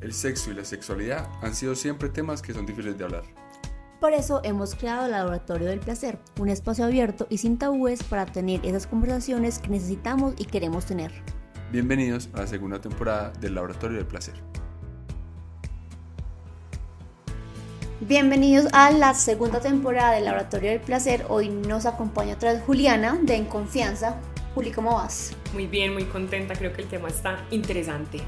el sexo y la sexualidad han sido siempre temas que son difíciles de hablar. Por eso hemos creado el Laboratorio del Placer, un espacio abierto y sin tabúes para tener esas conversaciones que necesitamos y queremos tener. Bienvenidos a la segunda temporada del Laboratorio del Placer. Bienvenidos a la segunda temporada del Laboratorio del Placer. Hoy nos acompaña otra vez Juliana de En Confianza. Juli, ¿cómo vas? Muy bien, muy contenta. Creo que el tema está interesante.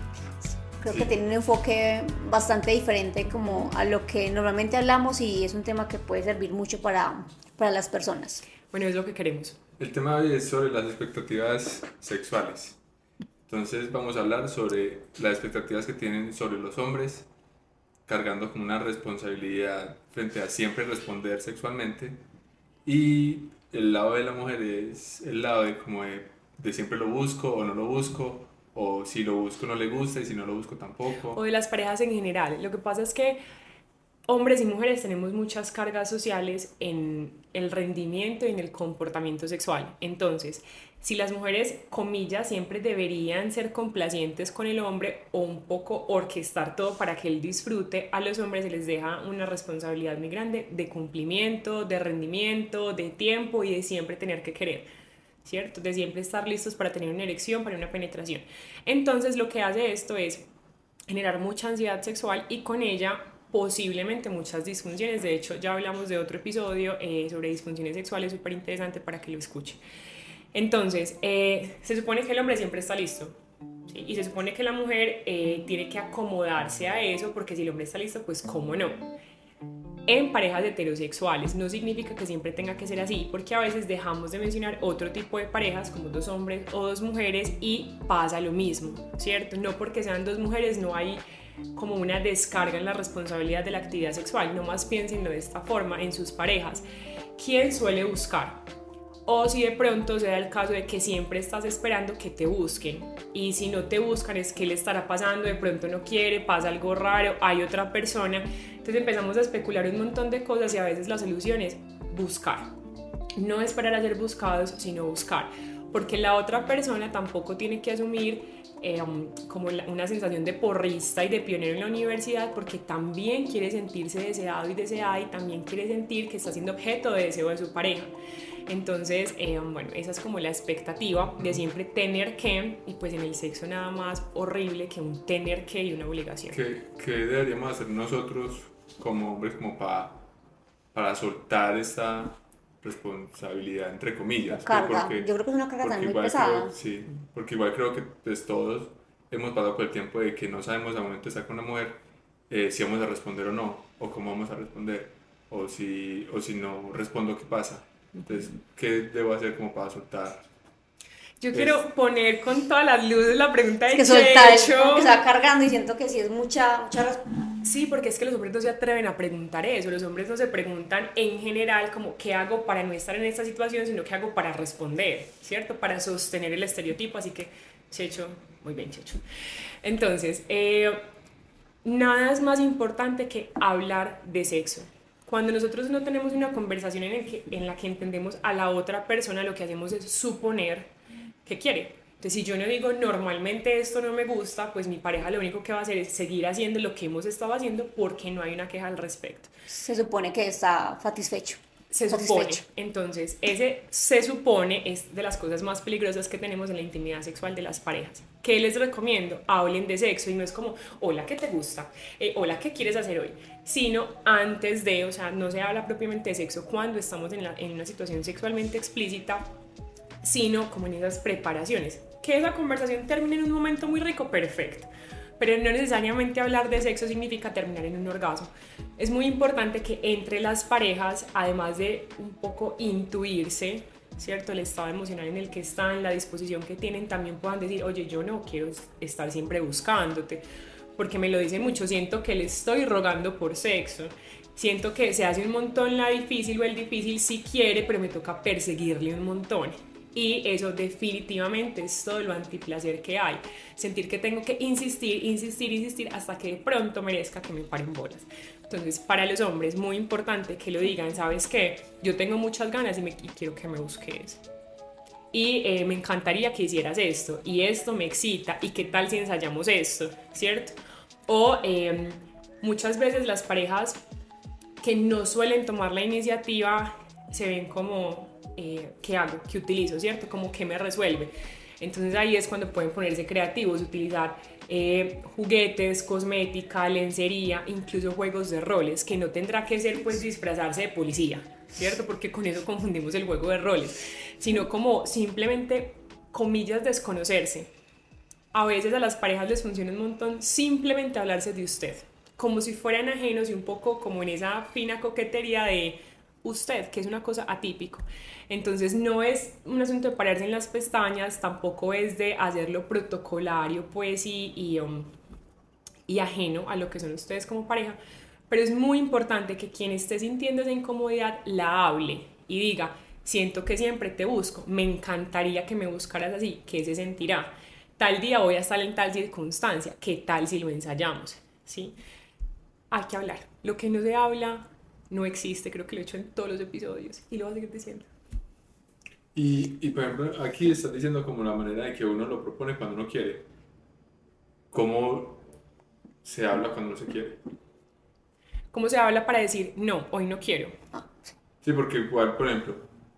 Creo que tiene un enfoque bastante diferente como a lo que normalmente hablamos y es un tema que puede servir mucho para, para las personas. Bueno, es lo que queremos. El tema hoy es sobre las expectativas sexuales. Entonces vamos a hablar sobre las expectativas que tienen sobre los hombres, cargando como una responsabilidad frente a siempre responder sexualmente. Y el lado de la mujer es el lado de como de, de siempre lo busco o no lo busco, o si lo busco no le gusta y si no lo busco tampoco. O de las parejas en general. Lo que pasa es que hombres y mujeres tenemos muchas cargas sociales en el rendimiento y en el comportamiento sexual. Entonces, si las mujeres, comillas, siempre deberían ser complacientes con el hombre o un poco orquestar todo para que él disfrute, a los hombres se les deja una responsabilidad muy grande de cumplimiento, de rendimiento, de tiempo y de siempre tener que querer. ¿Cierto? De siempre estar listos para tener una erección, para una penetración. Entonces lo que hace esto es generar mucha ansiedad sexual y con ella posiblemente muchas disfunciones. De hecho, ya hablamos de otro episodio eh, sobre disfunciones sexuales súper interesante para que lo escuche. Entonces, eh, se supone que el hombre siempre está listo. Y se supone que la mujer eh, tiene que acomodarse a eso, porque si el hombre está listo, pues cómo no. En parejas heterosexuales no significa que siempre tenga que ser así, porque a veces dejamos de mencionar otro tipo de parejas como dos hombres o dos mujeres y pasa lo mismo, ¿cierto? No porque sean dos mujeres no hay como una descarga en la responsabilidad de la actividad sexual, no más piénsenlo de esta forma en sus parejas. ¿Quién suele buscar? O si de pronto se da el caso de que siempre estás esperando que te busquen y si no te buscan es que le estará pasando, de pronto no quiere, pasa algo raro, hay otra persona. Entonces empezamos a especular un montón de cosas y a veces la solución es buscar. No esperar a ser buscados, sino buscar. Porque la otra persona tampoco tiene que asumir eh, como una sensación de porrista y de pionero en la universidad porque también quiere sentirse deseado y deseada y también quiere sentir que está siendo objeto de deseo de su pareja. Entonces, eh, bueno, esa es como la expectativa de siempre tener que, y pues en el sexo nada más horrible que un tener que y una obligación. ¿Qué, qué deberíamos hacer nosotros como hombres como para, para soltar esta responsabilidad, entre comillas. Carga. yo creo que es una carga tan muy pesada. sí, porque igual creo que pues, todos hemos pasado por el tiempo de que no sabemos al momento de estar con una mujer eh, si vamos a responder o no, o cómo vamos a responder, o si, o si no respondo, ¿qué pasa? Entonces, ¿qué debo hacer como para soltar? Yo quiero poner con todas las luces la pregunta de es que soltar, que está cargando y siento que sí es mucha, mucha Sí, porque es que los hombres no se atreven a preguntar eso, los hombres no se preguntan en general como qué hago para no estar en esta situación, sino qué hago para responder, ¿cierto? Para sostener el estereotipo, así que, Checho, muy bien, Checho. Entonces, eh, nada es más importante que hablar de sexo. Cuando nosotros no tenemos una conversación en, que, en la que entendemos a la otra persona, lo que hacemos es suponer que quiere entonces, si yo no digo normalmente esto no me gusta, pues mi pareja lo único que va a hacer es seguir haciendo lo que hemos estado haciendo porque no hay una queja al respecto. Se supone que está satisfecho. Se supone. Entonces, ese se supone es de las cosas más peligrosas que tenemos en la intimidad sexual de las parejas. ¿Qué les recomiendo? Hablen de sexo y no es como, hola, ¿qué te gusta? Eh, hola, ¿qué quieres hacer hoy? Sino antes de, o sea, no se habla propiamente de sexo cuando estamos en, en una situación sexualmente explícita, sino como en esas preparaciones que esa conversación termine en un momento muy rico, perfecto. Pero no necesariamente hablar de sexo significa terminar en un orgasmo. Es muy importante que entre las parejas, además de un poco intuirse, ¿cierto? El estado emocional en el que están, la disposición que tienen, también puedan decir, oye, yo no quiero estar siempre buscándote, porque me lo dicen mucho, siento que le estoy rogando por sexo, siento que se hace un montón la difícil o el difícil si quiere, pero me toca perseguirle un montón. Y eso definitivamente es todo lo antiplacer que hay. Sentir que tengo que insistir, insistir, insistir hasta que de pronto merezca que me paren bolas. Entonces, para los hombres, muy importante que lo digan, ¿sabes qué? Yo tengo muchas ganas y, me, quiero que me busques. Y eh, me encantaría que hicieras esto, y esto me excita, y qué tal si ensayamos esto, ¿cierto? O em, muchas veces las parejas que no suelen tomar la iniciativa se ven como, eh, ¿qué hago? ¿Qué utilizo? ¿Cierto? Como, ¿qué me resuelve? Entonces ahí es cuando pueden ponerse creativos, utilizar eh, juguetes, cosmética, lencería, incluso juegos de roles, que no tendrá que ser pues disfrazarse de policía, ¿cierto? Porque con eso confundimos el juego de roles, sino como simplemente, comillas, desconocerse. A veces a las parejas les funciona un montón simplemente hablarse de usted, como si fueran ajenos y un poco como en esa fina coquetería de usted, que es una cosa atípico. Entonces no es un asunto de pararse en las pestañas, tampoco es de hacerlo protocolario, pues, y, y, um, ajeno a lo que son ustedes como pareja, pero es muy importante que quien esté sintiendo esa incomodidad la hable y diga, siento que siempre te busco, me encantaría que me buscaras así, ¿qué se sentirá? Tal día voy a estar en tal circunstancia, ¿qué tal si lo ensayamos? ¿Sí? Hay que hablar. Lo que no se habla no existe, creo que lo he hecho en todos los episodios y lo voy a seguir diciendo. Y, y por ejemplo, aquí estás diciendo como la manera de que uno lo propone cuando uno quiere. ¿Cómo se habla cuando no se quiere? ¿Cómo se habla para decir, no, hoy no quiero? Sí, porque igual, por ejemplo,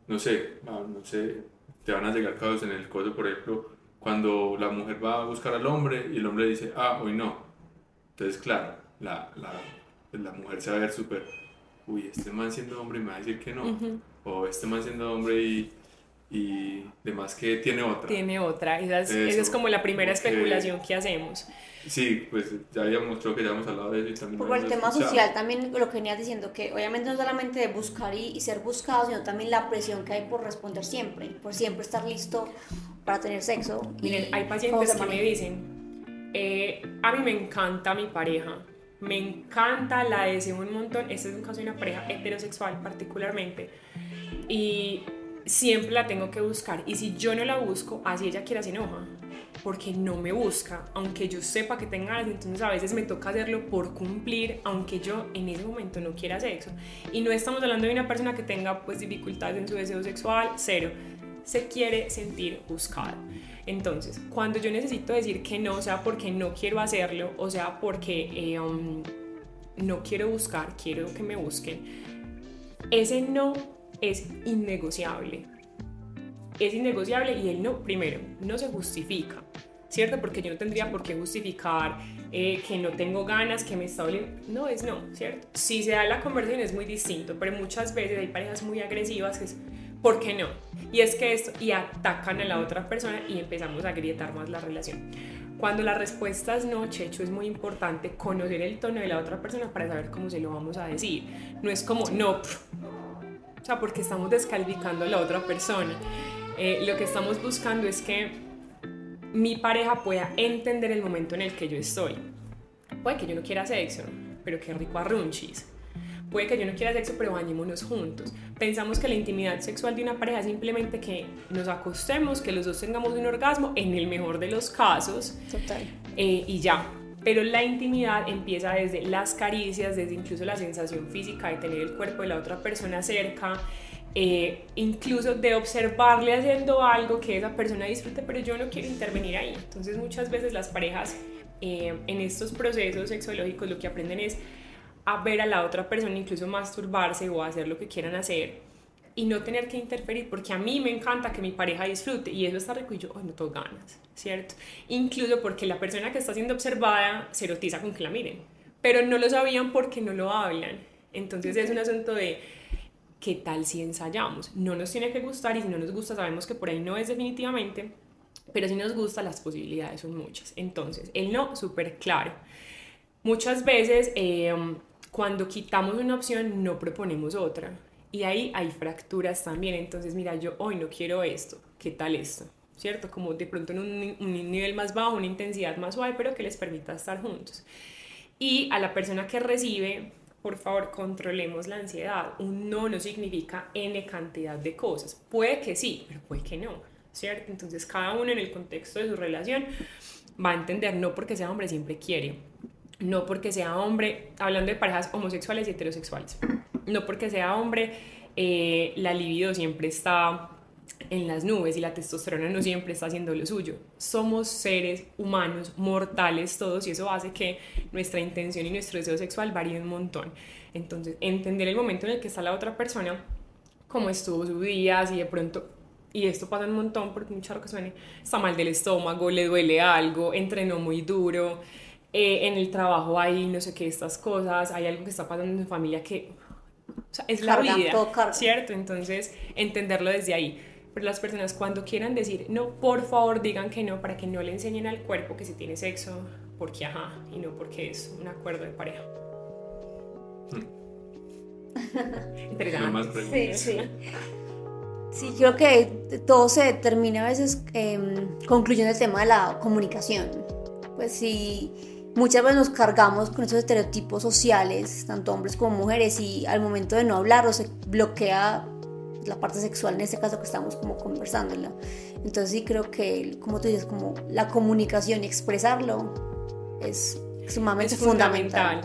no sé, ah, no sé, te van a llegar casos en el coso, por ejemplo, cuando la mujer va a buscar al hombre y el hombre dice, ah, hoy no. Entonces, claro, la, la, la mujer se va a ver súper, uy, este man siendo hombre me va a decir que no. O este man siendo hombre y, y demás que tiene otra. Tiene otra, esa es, esa es como la primera especulación que hacemos. Sí, pues ya habíamos, creo que ya hemos hablado de eso y también Por el tema escuchado. social también lo que venías diciendo, que obviamente no solamente de buscar y, y ser buscado, sino también la presión que hay por responder siempre, por siempre estar listo para tener sexo. y Miren, hay pacientes que me dicen, eh, a mí me encanta mi pareja, me encanta, la deseo un montón, este es un caso de una pareja heterosexual particularmente, y siempre la tengo que buscar, y si yo no la busco, así ella quiera se enoja, porque no me busca, aunque yo sepa que tenga ganas, entonces a veces me toca hacerlo por cumplir, aunque yo en ese momento no quiera sexo. Y no estamos hablando de una persona que tenga pues dificultades en su deseo sexual, cero. Se quiere sentir buscado. Entonces, cuando yo necesito decir que no, sea, porque no quiero hacerlo, o sea, porque eh, um, no quiero buscar, quiero que me busquen, ese no es innegociable es innegociable y el no, primero, no se justifica, ¿cierto? Porque yo no tendría por qué justificar eh, que no tengo ganas, que me está doliendo. No, es no, ¿cierto? Si se da la conversión es muy distinto, pero muchas veces hay parejas muy agresivas que es, ¿por qué no? Y es que esto, y atacan a la otra persona y empezamos a agrietar más la relación. Cuando la respuesta es no, Checho, es muy importante conocer el tono de la otra persona para saber cómo se lo vamos a decir. No es como, no, pff, o sea, porque estamos descalificando a la otra persona. Eh, lo que estamos buscando es que mi pareja pueda entender el momento en el que yo estoy. Puede que yo no quiera sexo, pero qué rico arrunchis. Puede que yo no quiera sexo, pero bañémonos juntos. Pensamos que la intimidad sexual de una pareja es simplemente que nos acostemos, que los dos tengamos un orgasmo, en el mejor de los casos, Total. eh, y ya. Pero la intimidad empieza desde las caricias, desde incluso la sensación física de tener el cuerpo de la otra persona cerca, eh, incluso de observarle haciendo algo que esa persona disfrute, pero yo no quiero intervenir ahí. Entonces muchas veces las parejas eh, en estos procesos sexológicos lo que aprenden es a ver a la otra persona incluso masturbarse o hacer lo que quieran hacer y no tener que interferir porque a mí me encanta que mi pareja disfrute y eso está rico y yo "Ay, no tengo ganas, ¿cierto? Incluso porque la persona que está siendo observada se erotiza con que la miren, pero no lo sabían porque no lo hablan. Entonces es un asunto de qué tal si ensayamos. No nos tiene que gustar y si no nos gusta sabemos que por ahí no es definitivamente, pero si nos gusta las posibilidades son muchas. Entonces el no súper claro. Muchas veces eh, cuando quitamos una opción no proponemos otra y ahí hay fracturas también. Entonces mira, yo hoy no quiero esto, ¿qué tal esto? ¿Cierto? Como de pronto en un, un nivel más bajo, una intensidad más suave, pero que les permita estar juntos. Y a la persona que recibe, por favor, controlemos la ansiedad. Un no no significa N cantidad de cosas. Puede que sí, pero puede que no, ¿cierto? Entonces, cada uno en el contexto de su relación va a entender, no porque sea hombre siempre quiere, no porque sea hombre, hablando de parejas homosexuales y heterosexuales, no porque sea hombre, eh, la libido siempre está en las nubes y la testosterona no siempre está haciendo lo suyo. Somos seres humanos, mortales todos, y eso hace que nuestra intención y nuestro deseo sexual varíe un montón. Entonces, entender el momento en el que está la otra persona, cómo estuvo su día, si de pronto y esto pasa un montón porque mucha que suene, está mal del estómago, le duele algo, entrenó muy duro, eh, en el trabajo hay no sé qué, estas cosas, hay algo que está pasando en su familia que o sea, es la vida, ¿cierto? Entonces, entenderlo desde ahí. Pero las personas cuando quieran decir no, por favor digan que no para que no le enseñen al cuerpo que si tiene sexo, porque ajá, y no porque es un acuerdo de pareja. Interesante. Sí, sí. Sí, creo que todo se termina a veces eh, concluyendo el tema de la comunicación. Pues sí, muchas veces nos cargamos con esos estereotipos sociales, tanto hombres como mujeres, y al momento de no hablarlo se bloquea la parte sexual, en este caso que estamos como conversándola. Entonces sí creo que, como tú dices, como la comunicación y expresarlo es sumamente fundamental.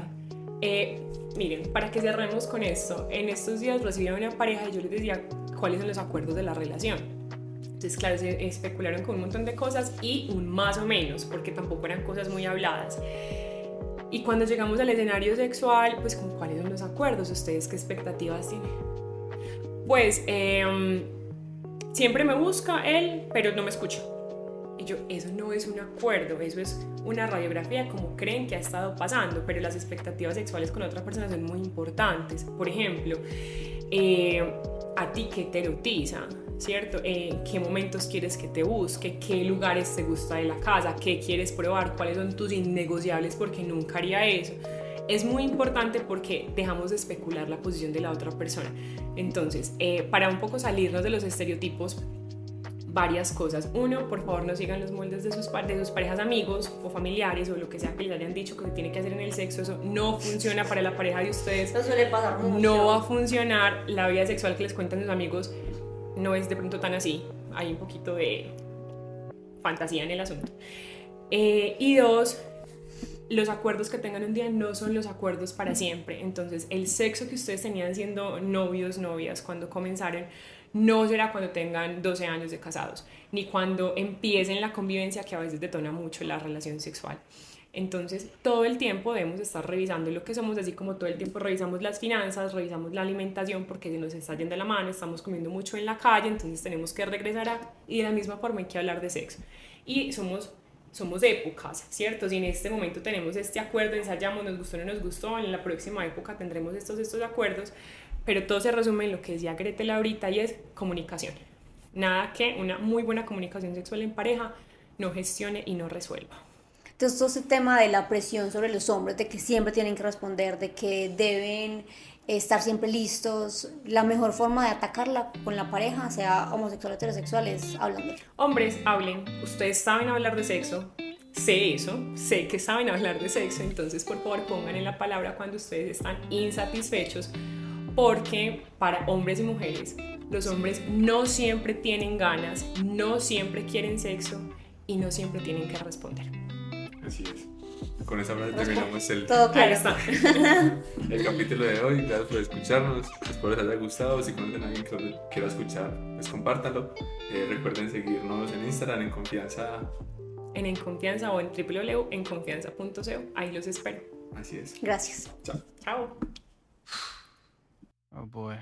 Eh, miren, para que cerremos con esto, en estos días recibí a una pareja y yo les decía, cuáles son los acuerdos de la relación. Entonces, claro, se especularon con un montón de cosas y un más o menos, porque tampoco eran cosas muy habladas. Y cuando llegamos al escenario sexual, pues con cuáles son los acuerdos, ustedes qué expectativas tienen. Pues em, siempre me busca él, pero no me escucha. Y yo, eso no es un acuerdo, eso es una radiografía como creen que ha estado pasando, pero las expectativas sexuales con otra persona son muy importantes. Por ejemplo, eh, a ti qué te ¿cierto? En eh, qué momentos quieres que te busque, qué lugares te gusta de la casa, qué quieres probar, cuáles son tus innegociables porque nunca haría eso. Es muy importante porque dejamos de especular la posición de la otra persona. Entonces, eh, para un poco salirnos de los estereotipos, varias cosas. Uno, por favor no sigan los moldes de sus, de sus parejas amigos o familiares o lo que sea que les hayan dicho que se tiene que hacer en el sexo. Eso no funciona para la pareja de ustedes. Eso suele pasar mucho. No va a funcionar. La vida sexual que les cuentan sus amigos no es de pronto tan así. Hay un poquito de fantasía en el asunto. Eh, y dos, los acuerdos que tengan un día no son los acuerdos para siempre. Entonces, el sexo que ustedes tenían siendo novios, novias, cuando comenzaron, no será cuando tengan 12 años de casados, ni cuando empiecen la convivencia que a veces detona mucho la relación sexual. Entonces, todo el tiempo debemos estar revisando lo que somos, así como todo el tiempo revisamos las finanzas, revisamos la alimentación, porque se nos está yendo la mano, estamos comiendo mucho en la calle, entonces tenemos que regresar a, y de la misma forma hay que hablar de sexo. Y somos, somos épocas, ¿cierto? Si en este momento tenemos este acuerdo, ensayamos, nos gustó no nos gustó, en la próxima época tendremos estos, estos acuerdos, pero todo se resume en lo que decía Gretel ahorita y es comunicación. Nada que una muy buena comunicación sexual en pareja no gestione y no resuelva. Entonces, todo ese tema de la presión sobre los hombres, de que siempre tienen que responder, de que deben estar siempre listos, la mejor forma de atacarla con la pareja, sea homosexual o heterosexual, es hablando. Hombres, hablen. Ustedes saben hablar de sexo. Sé eso, sé que saben hablar de sexo, entonces por favor pongan en la palabra cuando ustedes están insatisfechos porque para hombres y mujeres, los hombres no siempre tienen ganas, no siempre quieren sexo y no siempre tienen que responder. Así es. Con esa frase terminamos el, el capítulo de hoy. Gracias por escucharnos. Espero les haya gustado. Si conocen a alguien que quiera escuchar, pues compártanlo. Eh, recuerden seguirnos en Instagram en confianza. En En Confianza o en www.enconfianza.co. Ahí los espero. Así es. Gracias. Chao. Chao. Oh boy.